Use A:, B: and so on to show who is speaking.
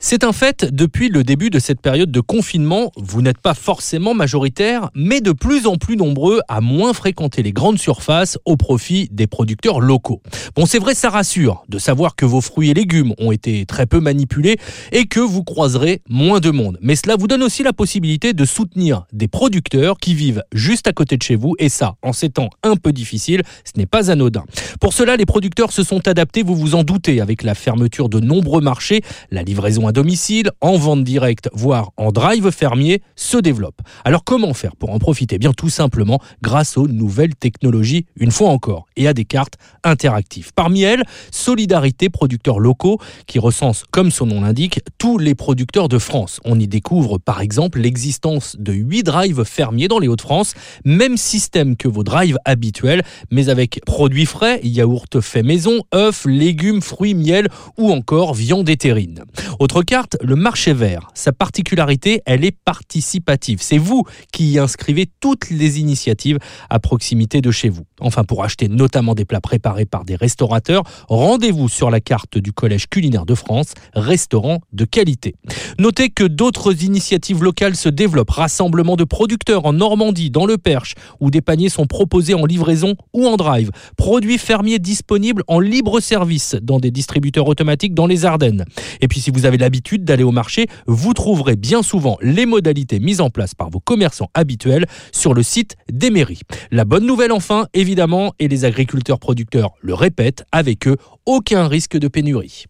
A: C'est un fait, depuis le début de cette période de confinement, vous n'êtes pas forcément majoritaire, mais de plus en plus nombreux à moins fréquenter les grandes surfaces au profit des producteurs locaux. Bon, c'est vrai, ça rassure de savoir que vos fruits et légumes ont été très peu manipulés et que vous croiserez moins de monde. Mais cela vous donne aussi la possibilité de soutenir des producteurs qui vivent juste à côté de chez vous, et ça, en ces temps un peu difficiles, ce n'est pas anodin. Pour cela, les producteurs se sont adaptés, vous vous en doutez, avec la fermeture de nombreux marchés, la livraison domicile, en vente directe, voire en drive fermier, se développe. Alors comment faire pour en profiter? Bien tout simplement grâce aux nouvelles technologies, une fois encore, et à des cartes interactives. Parmi elles, Solidarité producteurs locaux, qui recense, comme son nom l'indique, tous les producteurs de France. On y découvre par exemple l'existence de 8 drives fermiers dans les Hauts-de-France, même système que vos drives habituels, mais avec produits frais, yaourt fait maison, œufs, légumes, fruits, miel ou encore viande éthérine. Autre carte, le marché vert. Sa particularité, elle est participative. C'est vous qui y inscrivez toutes les initiatives à proximité de chez vous. Enfin, pour acheter notamment des plats préparés par des restaurateurs, rendez-vous sur la carte du Collège culinaire de France, restaurant de qualité. Notez que d'autres initiatives locales se développent, rassemblement de producteurs en Normandie, dans le Perche, où des paniers sont proposés en livraison ou en drive, produits fermiers disponibles en libre service dans des distributeurs automatiques dans les Ardennes. Et puis si vous avez d'aller au marché, vous trouverez bien souvent les modalités mises en place par vos commerçants habituels sur le site des mairies. La bonne nouvelle enfin, évidemment, et les agriculteurs producteurs le répètent, avec eux, aucun risque de pénurie.